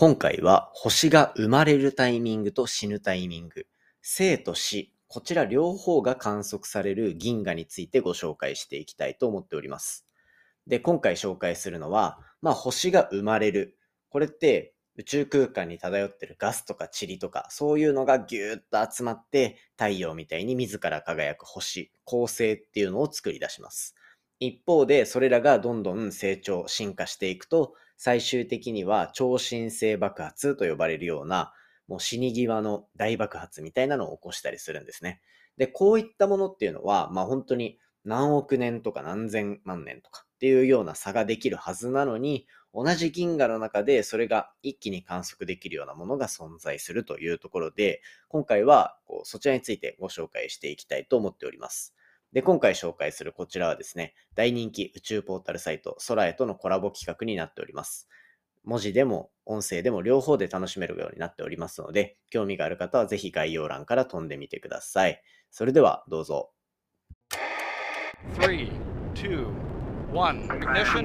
今回は星が生まれるタイミングと死ぬタイミング、生と死、こちら両方が観測される銀河についてご紹介していきたいと思っております。で、今回紹介するのは、まあ星が生まれる。これって宇宙空間に漂ってるガスとか塵とか、そういうのがぎゅーっと集まって太陽みたいに自ら輝く星、恒星っていうのを作り出します。一方で、それらがどんどん成長、進化していくと、最終的には超新星爆発と呼ばれるような、もう死に際の大爆発みたいなのを起こしたりするんですね。で、こういったものっていうのは、まあ本当に何億年とか何千万年とかっていうような差ができるはずなのに、同じ銀河の中でそれが一気に観測できるようなものが存在するというところで、今回はこうそちらについてご紹介していきたいと思っております。で、今回紹介するこちらはですね、大人気宇宙ポータルサイト、空へとのコラボ企画になっております。文字でも音声でも両方で楽しめるようになっておりますので、興味がある方はぜひ概要欄から飛んでみてください。それではどうぞ。3, 2, 1, ignition.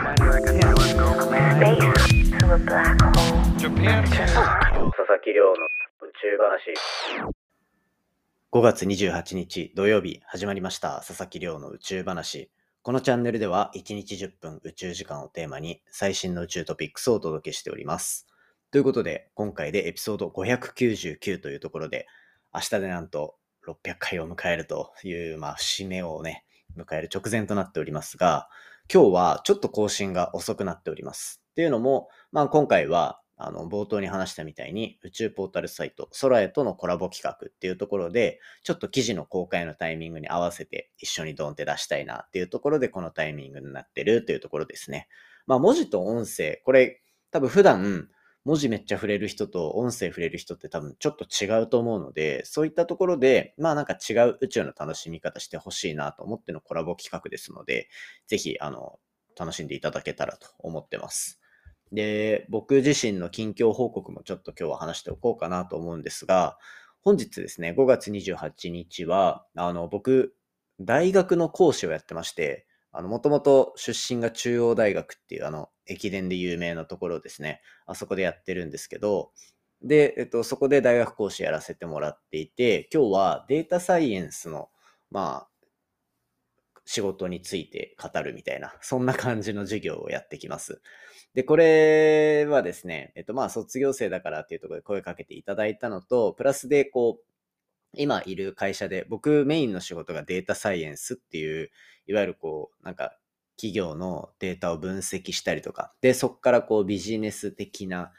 Japan. 佐々木亮の宇宙話。5月28日土曜日始まりました佐々木亮の宇宙話。このチャンネルでは1日10分宇宙時間をテーマに最新の宇宙トピックスをお届けしております。ということで今回でエピソード599というところで明日でなんと600回を迎えるという、まあ、節目をね、迎える直前となっておりますが、今日はちょっと更新が遅くなっております。っていうのも、まあ今回はあの、冒頭に話したみたいに、宇宙ポータルサイト、空へとのコラボ企画っていうところで、ちょっと記事の公開のタイミングに合わせて一緒にドンって出したいなっていうところで、このタイミングになってるというところですね。まあ、文字と音声、これ、多分普段、文字めっちゃ触れる人と音声触れる人って多分ちょっと違うと思うので、そういったところで、まあなんか違う宇宙の楽しみ方してほしいなと思ってのコラボ企画ですので、ぜひ、あの、楽しんでいただけたらと思ってます。で、僕自身の近況報告もちょっと今日は話しておこうかなと思うんですが、本日ですね、5月28日は、あの、僕、大学の講師をやってまして、あの、もともと出身が中央大学っていう、あの、駅伝で有名なところですね。あそこでやってるんですけど、で、えっと、そこで大学講師やらせてもらっていて、今日はデータサイエンスの、まあ、仕事について語るみたいな、そんな感じの授業をやってきます。で、これはですね、えっと、まあ、卒業生だからっていうところで声かけていただいたのと、プラスで、こう、今いる会社で、僕メインの仕事がデータサイエンスっていう、いわゆるこう、なんか、企業のデータを分析したりとか、で、そこからこうビジネス的な、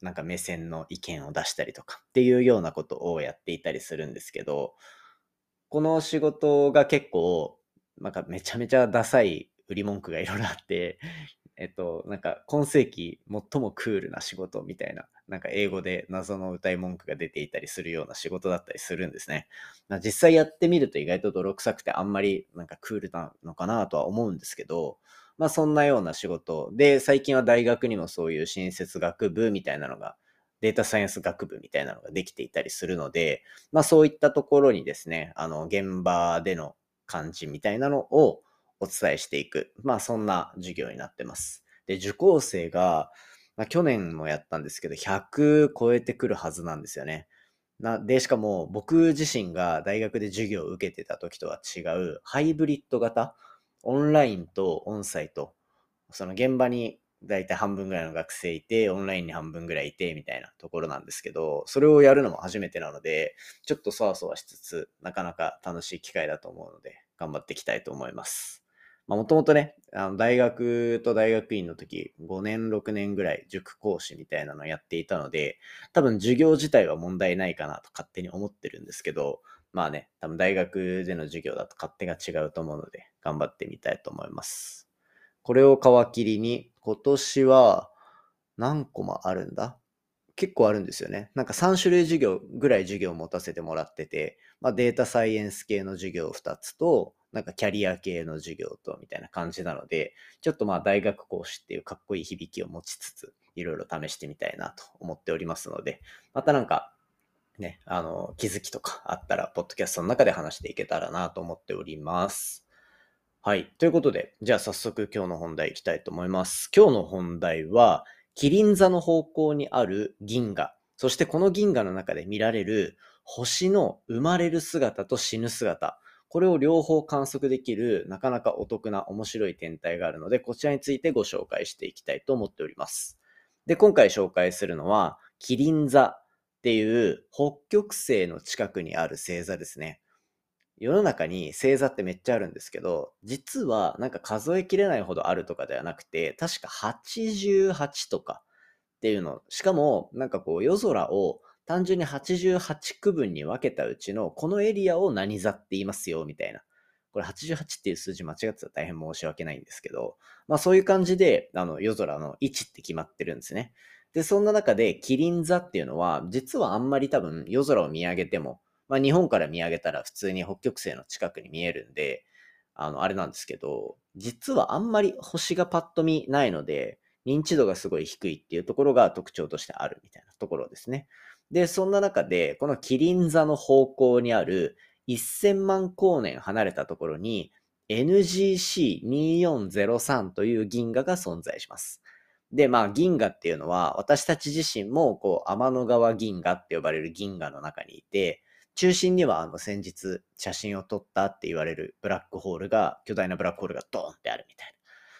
なんか目線の意見を出したりとかっていうようなことをやっていたりするんですけど、この仕事が結構、なんかめちゃめちゃダサい売り文句がいろいろあって、えっと、なんか、今世紀最もクールな仕事みたいな、なんか英語で謎の歌い文句が出ていたりするような仕事だったりするんですね。まあ、実際やってみると意外と泥臭くてあんまりなんかクールなのかなとは思うんですけど、まあそんなような仕事で、最近は大学にもそういう新設学部みたいなのが、データサイエンス学部みたいなのができていたりするので、まあそういったところにですね、あの、現場での感じみたいなのをお伝えしていく。まあそんな授業になってます。で、受講生が、まあ、去年もやったんですけど、100超えてくるはずなんですよね。なで、しかも僕自身が大学で授業を受けてた時とは違うハイブリッド型、オンラインとオンサイト、その現場にだいたい半分ぐらいの学生いて、オンラインに半分ぐらいいて、みたいなところなんですけど、それをやるのも初めてなので、ちょっとそわそわしつつ、なかなか楽しい機会だと思うので、頑張っていきたいと思います。もともとね、あの大学と大学院の時、5年、6年ぐらい塾講師みたいなのをやっていたので、多分授業自体は問題ないかなと勝手に思ってるんですけど、まあね、多分大学での授業だと勝手が違うと思うので、頑張ってみたいと思います。これを皮切りに、今年は何個もあるんだ結構あるんですよね。なんか3種類授業ぐらい授業を持たせてもらってて、まあ、データサイエンス系の授業2つと、なんかキャリア系の授業とみたいな感じなので、ちょっとまあ大学講師っていうかっこいい響きを持ちつつ、いろいろ試してみたいなと思っておりますので、またなんかね、あの、気づきとかあったら、ポッドキャストの中で話していけたらなと思っております。はい。ということで、じゃあ早速今日の本題いきたいと思います。今日の本題は、キリン座の方向にある銀河、そしてこの銀河の中で見られる星の生まれる姿と死ぬ姿、これを両方観測できるなかなかお得な面白い天体があるので、こちらについてご紹介していきたいと思っております。で、今回紹介するのは、キリン座っていう北極星の近くにある星座ですね。世の中に星座ってめっちゃあるんですけど、実はなんか数えきれないほどあるとかではなくて、確か88とかっていうの、しかもなんかこう夜空を単純に88区分に分けたうちのこのエリアを何座って言いますよみたいな。これ88っていう数字間違ってたら大変申し訳ないんですけど、まあそういう感じであの夜空の位置って決まってるんですね。で、そんな中でキリン座っていうのは実はあんまり多分夜空を見上げてもまあ、日本から見上げたら普通に北極星の近くに見えるんで、あの、あれなんですけど、実はあんまり星がパッと見ないので、認知度がすごい低いっていうところが特徴としてあるみたいなところですね。で、そんな中で、このキリン座の方向にある1000万光年離れたところに NGC2403 という銀河が存在します。で、まあ銀河っていうのは私たち自身もこう天の川銀河って呼ばれる銀河の中にいて、中心にはあの先日写真を撮ったって言われるブラックホールが、巨大なブラックホールがドーンってあるみたいな。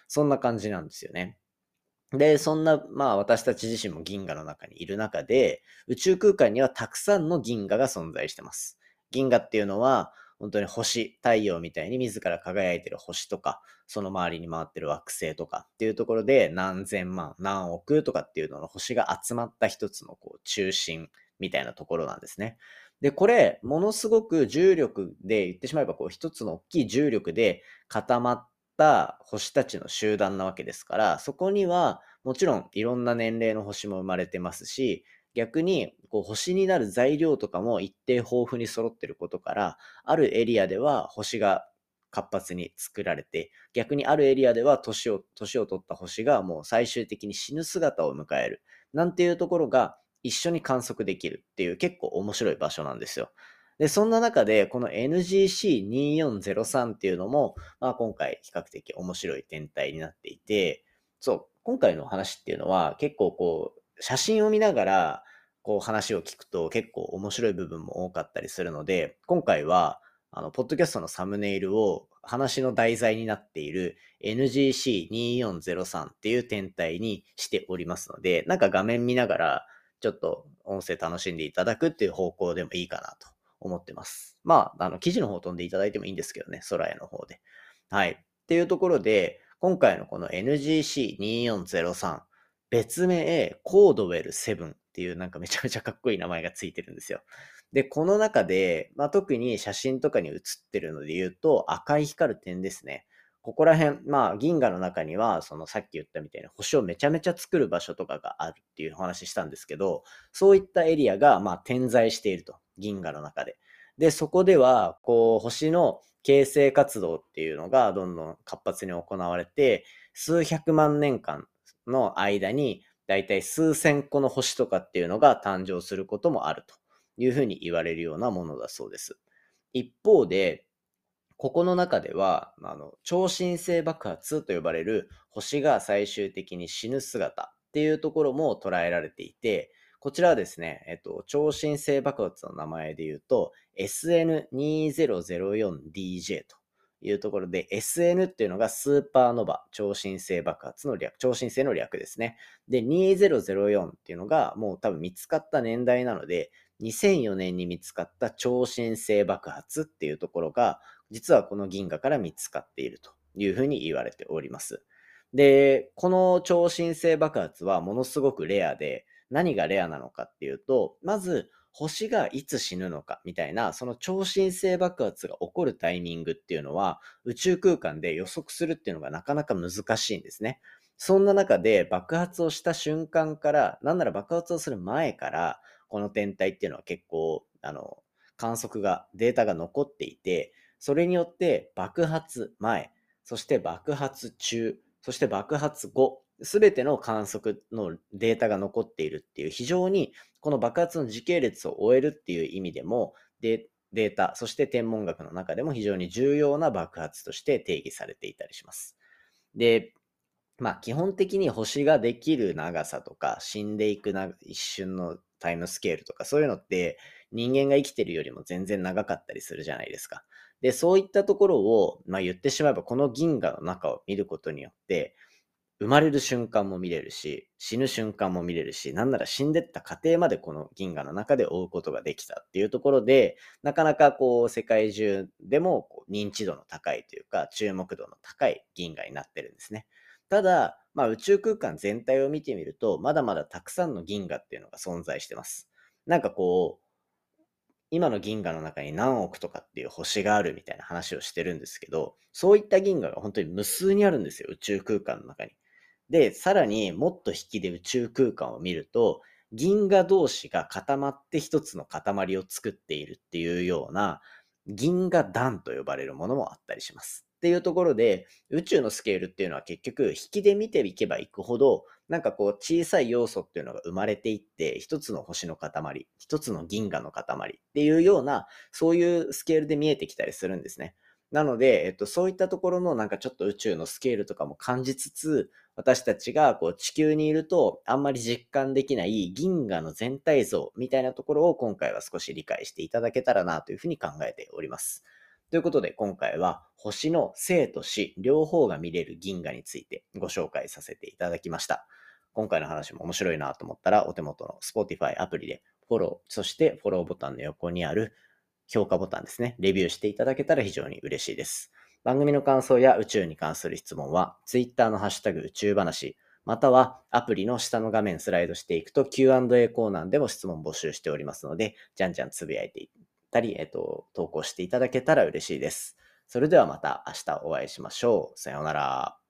そんな感じなんですよね。で、そんな、まあ私たち自身も銀河の中にいる中で、宇宙空間にはたくさんの銀河が存在してます。銀河っていうのは、本当に星、太陽みたいに自ら輝いてる星とか、その周りに回ってる惑星とかっていうところで何千万、何億とかっていうのの星が集まった一つのこう中心みたいなところなんですね。で、これ、ものすごく重力で、言ってしまえばこう一つの大きい重力で固まった星たちの集団なわけですから、そこにはもちろんいろんな年齢の星も生まれてますし、逆にこう星になる材料とかも一定豊富に揃ってることから、あるエリアでは星が活発に作られて、逆にあるエリアでは年を、年を取った星がもう最終的に死ぬ姿を迎える。なんていうところが一緒に観測できるっていう結構面白い場所なんですよ。で、そんな中で、この NGC2403 っていうのも、まあ今回比較的面白い天体になっていて、そう、今回の話っていうのは結構こう、写真を見ながら、こう話を聞くと結構面白い部分も多かったりするので、今回は、あの、ポッドキャストのサムネイルを話の題材になっている NGC2403 っていう天体にしておりますので、なんか画面見ながら、ちょっと音声楽しんでいただくっていう方向でもいいかなと思ってます。まあ、あの、記事の方飛んでいただいてもいいんですけどね、空への方で。はい。っていうところで、今回のこの NGC2403、別名、コードウェル7っていうなんかめちゃめちゃかっこいい名前がついてるんですよ。で、この中で、まあ、特に写真とかに写ってるので言うと、赤い光る点ですね。ここら辺、まあ、銀河の中には、そのさっき言ったみたいな星をめちゃめちゃ作る場所とかがあるっていうお話したんですけど、そういったエリアが、まあ、点在していると。銀河の中で。で、そこでは、こう、星の形成活動っていうのがどんどん活発に行われて、数百万年間の間に、だいたい数千個の星とかっていうのが誕生することもあるというふうに言われるようなものだそうです。一方で、ここの中では、あの、超新星爆発と呼ばれる星が最終的に死ぬ姿っていうところも捉えられていて、こちらはですね、えっと、超新星爆発の名前で言うと、SN2004DJ というところで、SN っていうのがスーパーノバ、超新星爆発の略、超新星の略ですね。で、2004っていうのがもう多分見つかった年代なので、2004年に見つかった超新星爆発っていうところが、実はこの銀河から見つかっているというふうに言われております。で、この超新星爆発はものすごくレアで、何がレアなのかっていうと、まず星がいつ死ぬのかみたいな、その超新星爆発が起こるタイミングっていうのは、宇宙空間で予測するっていうのがなかなか難しいんですね。そんな中で爆発をした瞬間から、なんなら爆発をする前から、この天体っていうのは結構、あの、観測が、データが残っていて、それによって爆発前、そして爆発中、そして爆発後、すべての観測のデータが残っているっていう非常にこの爆発の時系列を終えるっていう意味でもデータ、そして天文学の中でも非常に重要な爆発として定義されていたりします。で、まあ基本的に星ができる長さとか死んでいく一瞬のタイムスケールとかそういうのって人間が生きてるよりも全然長かったりするじゃないですか。で、そういったところを、まあ言ってしまえばこの銀河の中を見ることによって、生まれる瞬間も見れるし、死ぬ瞬間も見れるし、なんなら死んでった過程までこの銀河の中で追うことができたっていうところで、なかなかこう世界中でもこう認知度の高いというか、注目度の高い銀河になってるんですね。ただ、まあ、宇宙空間全体を見てみると、まだまだたくさんの銀河っていうのが存在してます。なんかこう、今の銀河の中に何億とかっていう星があるみたいな話をしてるんですけど、そういった銀河が本当に無数にあるんですよ、宇宙空間の中に。で、さらにもっと引きで宇宙空間を見ると、銀河同士が固まって一つの塊を作っているっていうような、銀河団と呼ばれるものもあったりします。っていうところで、宇宙のスケールっていうのは結局、引きで見ていけばいくほど、なんかこう小さい要素っていうのが生まれていって、一つの星の塊、一つの銀河の塊っていうような、そういうスケールで見えてきたりするんですね。なので、えっと、そういったところのなんかちょっと宇宙のスケールとかも感じつつ、私たちがこう地球にいるとあんまり実感できない銀河の全体像みたいなところを今回は少し理解していただけたらなというふうに考えております。ということで今回は星の生と死両方が見れる銀河についてご紹介させていただきました。今回の話も面白いなと思ったらお手元の Spotify アプリでフォロー、そしてフォローボタンの横にある評価ボタンですね、レビューしていただけたら非常に嬉しいです。番組の感想や宇宙に関する質問は、Twitter のハッシュタグ宇宙話、またはアプリの下の画面スライドしていくと Q&A コーナーでも質問募集しておりますので、じゃんじゃんつぶやいてたり、えっと、投稿していただけたら嬉しいです。それではまた明日お会いしましょう。さようなら。